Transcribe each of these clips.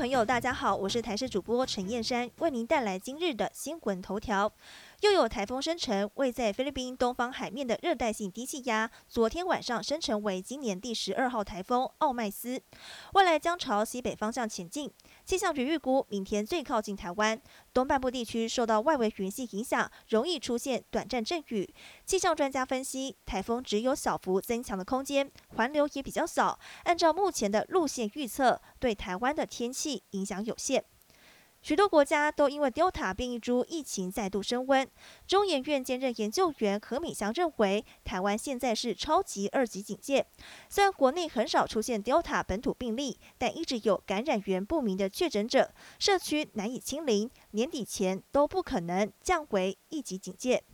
朋友，大家好，我是台视主播陈燕山，为您带来今日的新闻头条。又有台风生成，位在菲律宾东方海面的热带性低气压，昨天晚上生成为今年第十二号台风奥麦斯，未来将朝西北方向前进。气象局预估，明天最靠近台湾东半部地区，受到外围云系影响，容易出现短暂阵雨。气象专家分析，台风只有小幅增强的空间，环流也比较少。按照目前的路线预测，对台湾的天气影响有限。许多国家都因为 Delta 变异株疫情再度升温。中研院兼任研究员何敏祥认为，台湾现在是超级二级警戒。虽然国内很少出现 Delta 本土病例，但一直有感染源不明的确诊者，社区难以清零，年底前都不可能降为一级警戒。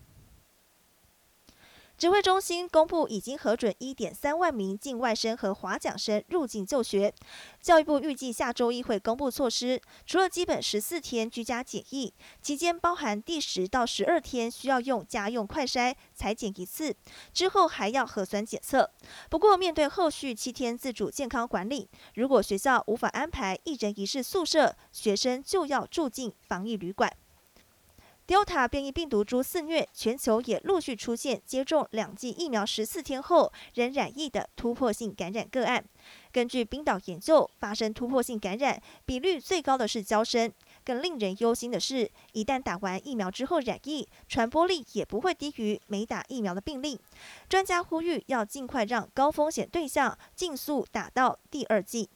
指挥中心公布，已经核准一点三万名境外生和华奖生入境就学。教育部预计下周一会公布措施，除了基本十四天居家检疫期间，包含第十到十二天需要用家用快筛裁剪一次，之后还要核酸检测。不过，面对后续七天自主健康管理，如果学校无法安排一人一室宿舍，学生就要住进防疫旅馆。Delta 变异病毒株肆虐，全球也陆续出现接种两剂疫苗十四天后仍染疫的突破性感染个案。根据冰岛研究，发生突破性感染比率最高的是交生。更令人忧心的是，一旦打完疫苗之后染疫，传播力也不会低于没打疫苗的病例。专家呼吁要尽快让高风险对象尽速打到第二剂。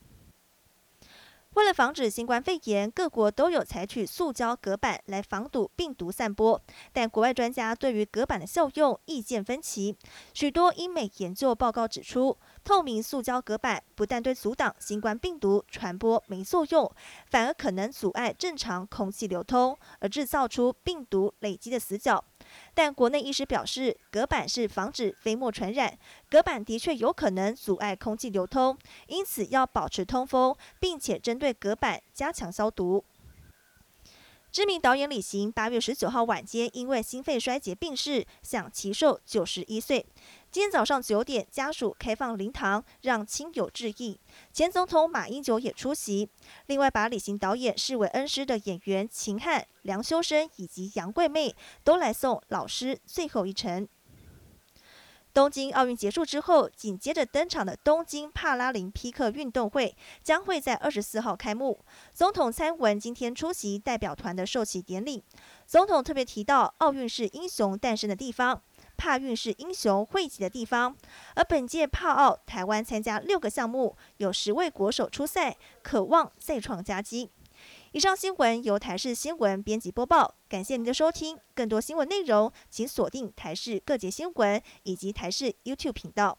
为了防止新冠肺炎，各国都有采取塑胶隔板来防堵病毒散播。但国外专家对于隔板的效用意见分歧。许多英美研究报告指出，透明塑胶隔板不但对阻挡新冠病毒传播没作用，反而可能阻碍正常空气流通，而制造出病毒累积的死角。但国内医师表示，隔板是防止飞沫传染，隔板的确有可能阻碍空气流通，因此要保持通风，并且针对隔板加强消毒。知名导演李行八月十九号晚间因为心肺衰竭病逝，享其寿九十一岁。今天早上九点，家属开放灵堂，让亲友致意。前总统马英九也出席。另外，把李行导演视为恩师的演员秦汉、梁修身以及杨贵妹，都来送老师最后一程。东京奥运结束之后，紧接着登场的东京帕拉林匹克运动会将会在二十四号开幕。总统蔡文今天出席代表团的授旗典礼。总统特别提到，奥运是英雄诞生的地方，帕运是英雄汇集的地方。而本届帕奥，台湾参加六个项目，有十位国手出赛，渴望再创佳绩。以上新闻由台视新闻编辑播报，感谢您的收听。更多新闻内容，请锁定台视各节新闻以及台视 YouTube 频道。